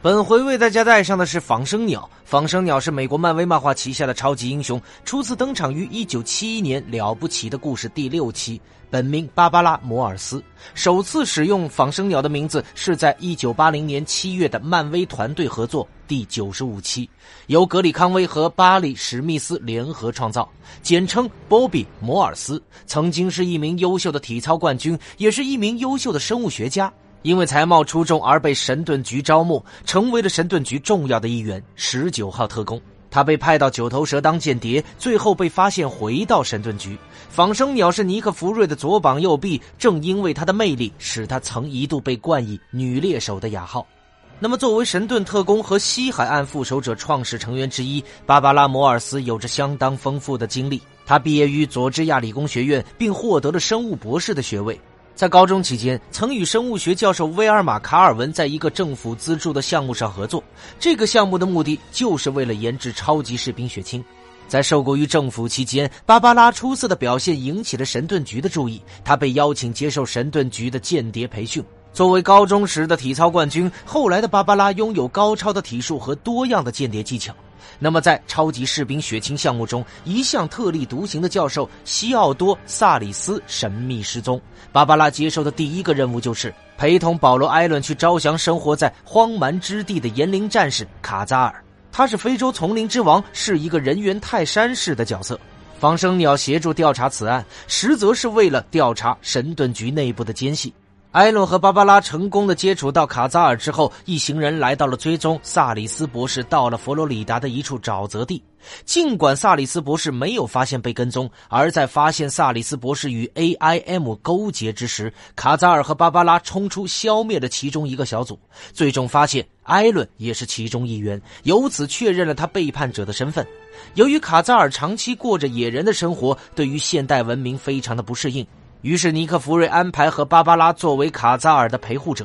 本回为大家带上的是仿生鸟。仿生鸟是美国漫威漫画旗下的超级英雄，初次登场于1971年《了不起的故事》第六期，本名芭芭拉·摩尔斯。首次使用仿生鸟的名字是在1980年7月的漫威团队合作第95期，由格里康威和巴里·史密斯联合创造，简称波比·摩尔斯。曾经是一名优秀的体操冠军，也是一名优秀的生物学家。因为才貌出众而被神盾局招募，成为了神盾局重要的一员——十九号特工。他被派到九头蛇当间谍，最后被发现回到神盾局。仿生鸟是尼克福瑞的左膀右臂，正因为他的魅力，使他曾一度被冠以“女猎手”的雅号。那么，作为神盾特工和西海岸复仇者创始成员之一，芭芭拉·摩尔斯有着相当丰富的经历。他毕业于佐治亚理工学院，并获得了生物博士的学位。在高中期间，曾与生物学教授威尔玛·卡尔文在一个政府资助的项目上合作。这个项目的目的就是为了研制超级士兵血清。在受雇于政府期间，芭芭拉出色的表现引起了神盾局的注意。他被邀请接受神盾局的间谍培训。作为高中时的体操冠军，后来的芭芭拉拥有高超的体术和多样的间谍技巧。那么，在超级士兵血清项目中，一向特立独行的教授西奥多·萨里斯神秘失踪。芭芭拉接受的第一个任务就是陪同保罗·艾伦去招降生活在荒蛮之地的炎灵战士卡扎尔。他是非洲丛林之王，是一个人猿泰山式的角色。仿生鸟协助调查此案，实则是为了调查神盾局内部的奸细。艾伦和芭芭拉成功的接触到卡扎尔之后，一行人来到了追踪萨里斯博士到了佛罗里达的一处沼泽地。尽管萨里斯博士没有发现被跟踪，而在发现萨里斯博士与 AIM 勾结之时，卡扎尔和芭芭拉冲出，消灭了其中一个小组。最终发现艾伦也是其中一员，由此确认了他背叛者的身份。由于卡扎尔长期过着野人的生活，对于现代文明非常的不适应。于是，尼克·弗瑞安排和芭芭拉作为卡扎尔的陪护者。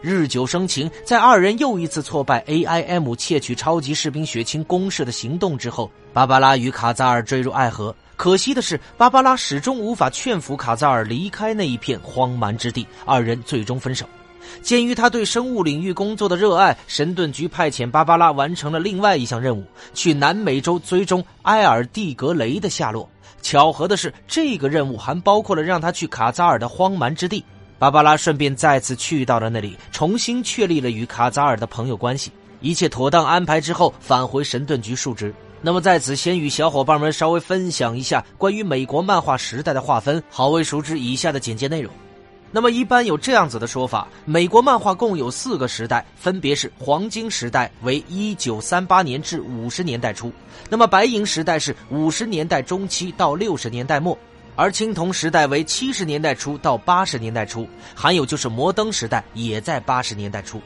日久生情，在二人又一次挫败 AIM 窃取超级士兵血清攻势的行动之后，芭芭拉与卡扎尔坠入爱河。可惜的是，芭芭拉始终无法劝服卡扎尔离开那一片荒蛮之地，二人最终分手。鉴于他对生物领域工作的热爱，神盾局派遣芭芭拉完成了另外一项任务，去南美洲追踪埃尔蒂格雷的下落。巧合的是，这个任务还包括了让他去卡扎尔的荒蛮之地。芭芭拉顺便再次去到了那里，重新确立了与卡扎尔的朋友关系。一切妥当安排之后，返回神盾局述职。那么在此，先与小伙伴们稍微分享一下关于美国漫画时代的划分，好为熟知以下的简介内容。那么一般有这样子的说法：美国漫画共有四个时代，分别是黄金时代为一九三八年至五十年代初，那么白银时代是五十年代中期到六十年代末，而青铜时代为七十年代初到八十年代初，还有就是摩登时代也在八十年代初。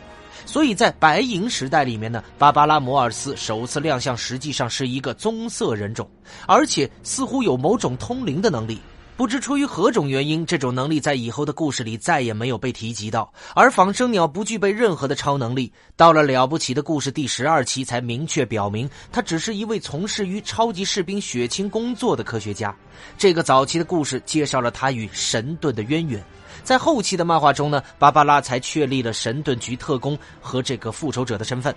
所以在白银时代里面呢，芭芭拉·摩尔斯首次亮相，实际上是一个棕色人种，而且似乎有某种通灵的能力。不知出于何种原因，这种能力在以后的故事里再也没有被提及到。而仿生鸟不具备任何的超能力，到了了不起的故事第十二期才明确表明，他只是一位从事于超级士兵血清工作的科学家。这个早期的故事介绍了他与神盾的渊源。在后期的漫画中呢，芭芭拉才确立了神盾局特工和这个复仇者的身份。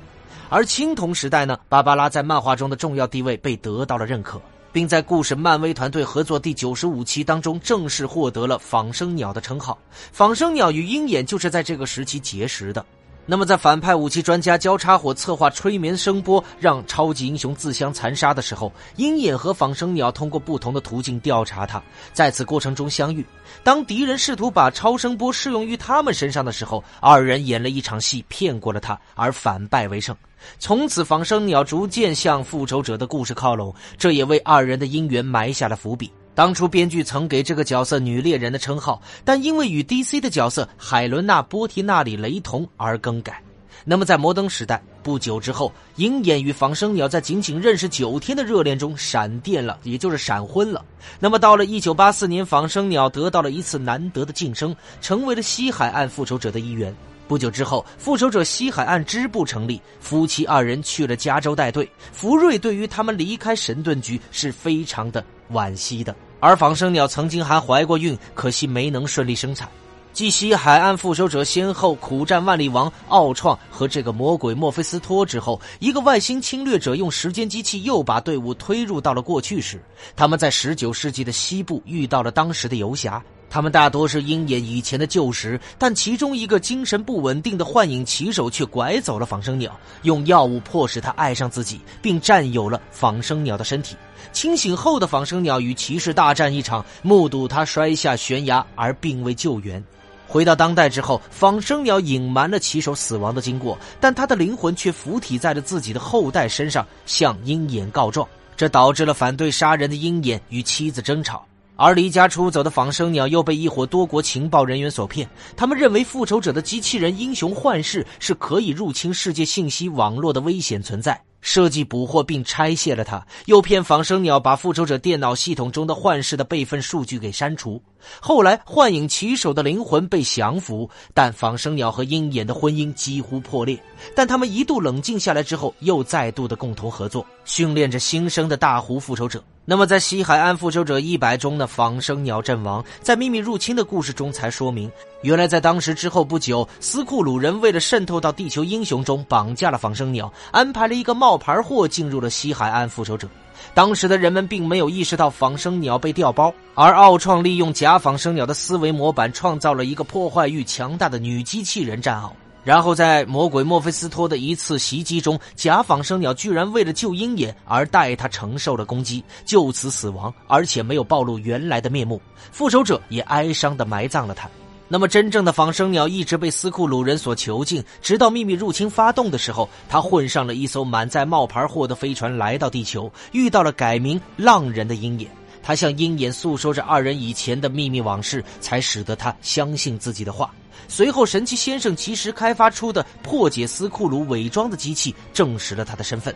而青铜时代呢，芭芭拉在漫画中的重要地位被得到了认可。并在故事漫威团队合作第九十五期当中正式获得了仿生鸟的称号。仿生鸟与鹰眼就是在这个时期结识的。那么，在反派武器专家交叉火策划催眠声波，让超级英雄自相残杀的时候，鹰眼和仿生鸟通过不同的途径调查他，在此过程中相遇。当敌人试图把超声波适用于他们身上的时候，二人演了一场戏，骗过了他，而反败为胜。从此，仿生鸟逐渐向复仇者的故事靠拢，这也为二人的姻缘埋下了伏笔。当初编剧曾给这个角色“女猎人”的称号，但因为与 DC 的角色海伦娜·波提纳里雷同而更改。那么在摩登时代不久之后，鹰眼与仿生鸟在仅仅认识九天的热恋中闪电了，也就是闪婚了。那么到了一九八四年，仿生鸟得到了一次难得的晋升，成为了西海岸复仇者的一员。不久之后，复仇者西海岸支部成立，夫妻二人去了加州带队。福瑞对于他们离开神盾局是非常的惋惜的，而仿生鸟曾经还怀过孕，可惜没能顺利生产。继西海岸复仇者先后苦战万力王、奥创和这个魔鬼墨菲斯托之后，一个外星侵略者用时间机器又把队伍推入到了过去时。他们在十九世纪的西部遇到了当时的游侠。他们大多是鹰眼以前的旧识，但其中一个精神不稳定的幻影骑手却拐走了仿生鸟，用药物迫使他爱上自己，并占有了仿生鸟的身体。清醒后的仿生鸟与骑士大战一场，目睹他摔下悬崖而并未救援。回到当代之后，仿生鸟隐瞒了骑手死亡的经过，但他的灵魂却附体在了自己的后代身上，向鹰眼告状，这导致了反对杀人的鹰眼与妻子争吵。而离家出走的仿生鸟又被一伙多国情报人员所骗，他们认为复仇者的机器人英雄幻视是可以入侵世界信息网络的危险存在。设计捕获并拆卸了它，诱骗仿生鸟把复仇者电脑系统中的幻视的备份数据给删除。后来，幻影骑手的灵魂被降服，但仿生鸟和鹰眼的婚姻几乎破裂。但他们一度冷静下来之后，又再度的共同合作，训练着新生的大湖复仇者。那么，在西海岸复仇者一百中的仿生鸟阵亡，在秘密入侵的故事中才说明，原来在当时之后不久，斯库鲁人为了渗透到地球英雄中，绑架了仿生鸟，安排了一个冒牌货进入了西海岸复仇者。当时的人们并没有意识到仿生鸟被调包，而奥创利用假仿生鸟的思维模板，创造了一个破坏欲强大的女机器人战奥。然后在魔鬼墨菲斯托的一次袭击中，假仿生鸟居然为了救鹰眼而代他承受了攻击，就此死亡，而且没有暴露原来的面目。复仇者也哀伤地埋葬了他。那么，真正的仿生鸟一直被斯库鲁人所囚禁，直到秘密入侵发动的时候，他混上了一艘满载冒牌货的飞船来到地球，遇到了改名浪人的鹰眼。他向鹰眼诉说着二人以前的秘密往事，才使得他相信自己的话。随后，神奇先生其实开发出的破解斯库鲁伪装的机器证实了他的身份。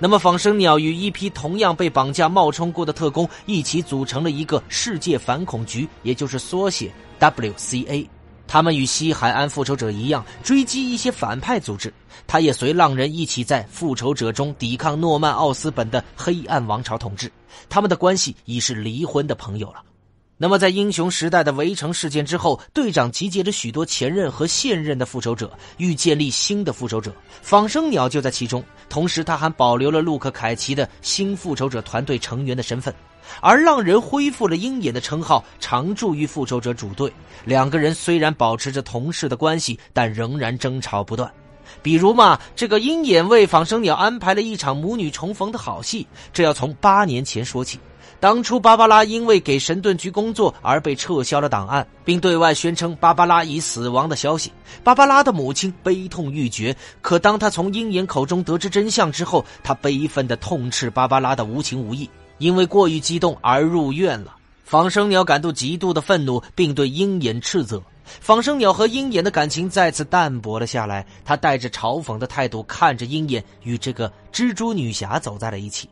那么，仿生鸟与一批同样被绑架冒充过的特工一起组成了一个世界反恐局，也就是缩写 WCA。他们与西海岸复仇者一样，追击一些反派组织。他也随浪人一起在复仇者中抵抗诺曼奥斯本的黑暗王朝统治。他们的关系已是离婚的朋友了。那么，在英雄时代的围城事件之后，队长集结着许多前任和现任的复仇者，欲建立新的复仇者。仿生鸟就在其中，同时他还保留了路克·凯奇的新复仇者团队成员的身份。而浪人恢复了鹰眼的称号，常驻于复仇者主队。两个人虽然保持着同事的关系，但仍然争吵不断。比如嘛，这个鹰眼为仿生鸟安排了一场母女重逢的好戏，这要从八年前说起。当初，芭芭拉因为给神盾局工作而被撤销了档案，并对外宣称芭芭拉已死亡的消息。芭芭拉的母亲悲痛欲绝，可当他从鹰眼口中得知真相之后，他悲愤地痛斥芭芭拉的无情无义，因为过于激动而入院了。仿生鸟感到极度的愤怒，并对鹰眼斥责。仿生鸟和鹰眼的感情再次淡薄了下来，他带着嘲讽的态度看着鹰眼与这个蜘蛛女侠走在了一起。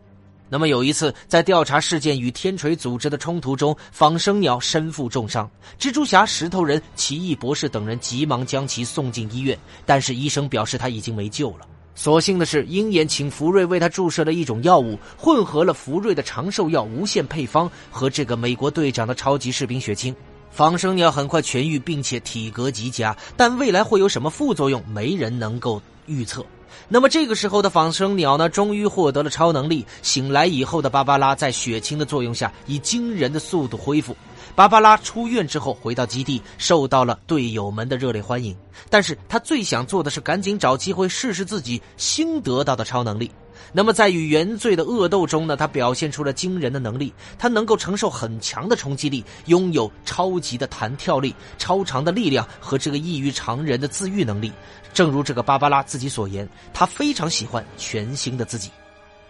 那么有一次，在调查事件与天锤组织的冲突中，仿生鸟身负重伤，蜘蛛侠、石头人、奇异博士等人急忙将其送进医院，但是医生表示他已经没救了。所幸的是，鹰眼请福瑞为他注射了一种药物，混合了福瑞的长寿药无限配方和这个美国队长的超级士兵血清。仿生鸟很快痊愈，并且体格极佳，但未来会有什么副作用，没人能够预测。那么这个时候的仿生鸟呢，终于获得了超能力。醒来以后的芭芭拉在血清的作用下，以惊人的速度恢复。芭芭拉出院之后回到基地，受到了队友们的热烈欢迎。但是他最想做的是赶紧找机会试试自己新得到的超能力。那么在与原罪的恶斗中呢，他表现出了惊人的能力，他能够承受很强的冲击力，拥有超级的弹跳力、超长的力量和这个异于常人的自愈能力。正如这个芭芭拉自己所言，他非常喜欢全新的自己。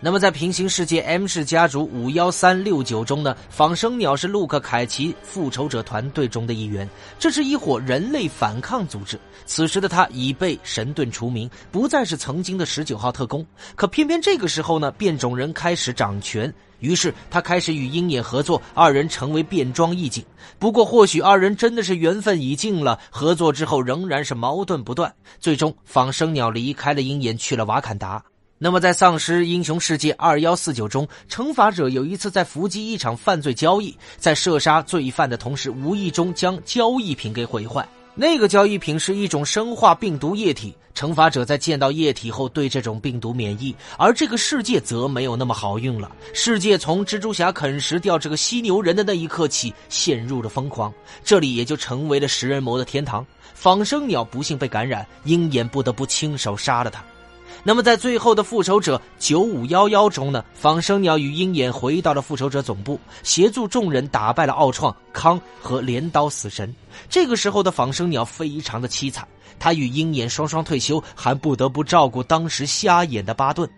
那么在平行世界 M 氏家族五幺三六九中呢，仿生鸟是路克凯奇复仇者团队中的一员。这是一伙人类反抗组织。此时的他已被神盾除名，不再是曾经的十九号特工。可偏偏这个时候呢，变种人开始掌权，于是他开始与鹰眼合作，二人成为变装义警。不过或许二人真的是缘分已尽了，合作之后仍然是矛盾不断。最终，仿生鸟离开了鹰眼，去了瓦坎达。那么，在《丧尸英雄世界二幺四九》中，惩罚者有一次在伏击一场犯罪交易，在射杀罪犯的同时，无意中将交易品给毁坏。那个交易品是一种生化病毒液体，惩罚者在见到液体后对这种病毒免疫，而这个世界则没有那么好运了。世界从蜘蛛侠啃食掉这个犀牛人的那一刻起，陷入了疯狂，这里也就成为了食人魔的天堂。仿生鸟不幸被感染，鹰眼不得不亲手杀了他。那么，在最后的复仇者九五幺幺中呢？仿生鸟与鹰眼回到了复仇者总部，协助众人打败了奥创、康和镰刀死神。这个时候的仿生鸟非常的凄惨，他与鹰眼双双退休，还不得不照顾当时瞎眼的巴顿。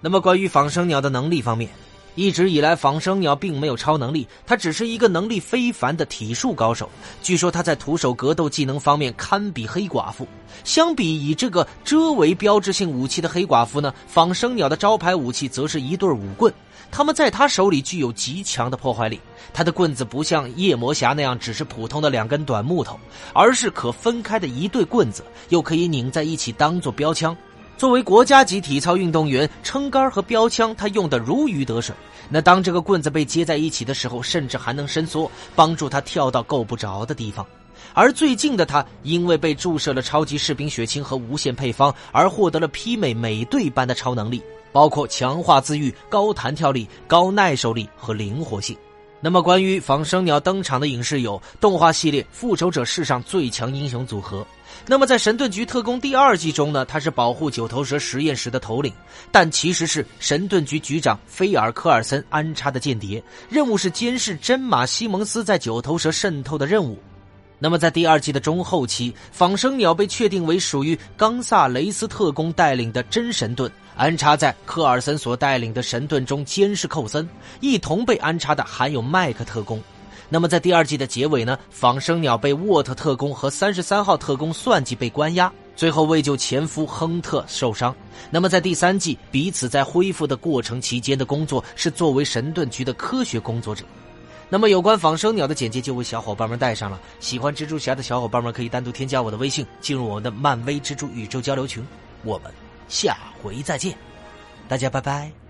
那么，关于仿生鸟的能力方面。一直以来，仿生鸟并没有超能力，它只是一个能力非凡的体术高手。据说他在徒手格斗技能方面堪比黑寡妇。相比以这个遮为标志性武器的黑寡妇呢，仿生鸟的招牌武器则是一对武棍。他们在他手里具有极强的破坏力。他的棍子不像夜魔侠那样只是普通的两根短木头，而是可分开的一对棍子，又可以拧在一起当做标枪。作为国家级体操运动员，撑杆和标枪他用的如鱼得水。那当这个棍子被接在一起的时候，甚至还能伸缩，帮助他跳到够不着的地方。而最近的他，因为被注射了超级士兵血清和无限配方，而获得了媲美美队般的超能力，包括强化自愈、高弹跳力、高耐受力和灵活性。那么，关于仿生鸟登场的影视有动画系列《复仇者》世上最强英雄组合。那么，在神盾局特工第二季中呢，他是保护九头蛇实验室的头领，但其实是神盾局局长菲尔科尔森安插的间谍，任务是监视真马西蒙斯在九头蛇渗透的任务。那么，在第二季的中后期，仿生鸟被确定为属于冈萨雷斯特工带领的真神盾，安插在科尔森所带领的神盾中监视寇森。一同被安插的还有麦克特工。那么，在第二季的结尾呢？仿生鸟被沃特特工和三十三号特工算计被关押，最后为救前夫亨特受伤。那么，在第三季，彼此在恢复的过程期间的工作是作为神盾局的科学工作者。那么有关仿生鸟的简介就为小伙伴们带上了。喜欢蜘蛛侠的小伙伴们可以单独添加我的微信，进入我们的漫威蜘蛛宇宙交流群。我们下回再见，大家拜拜。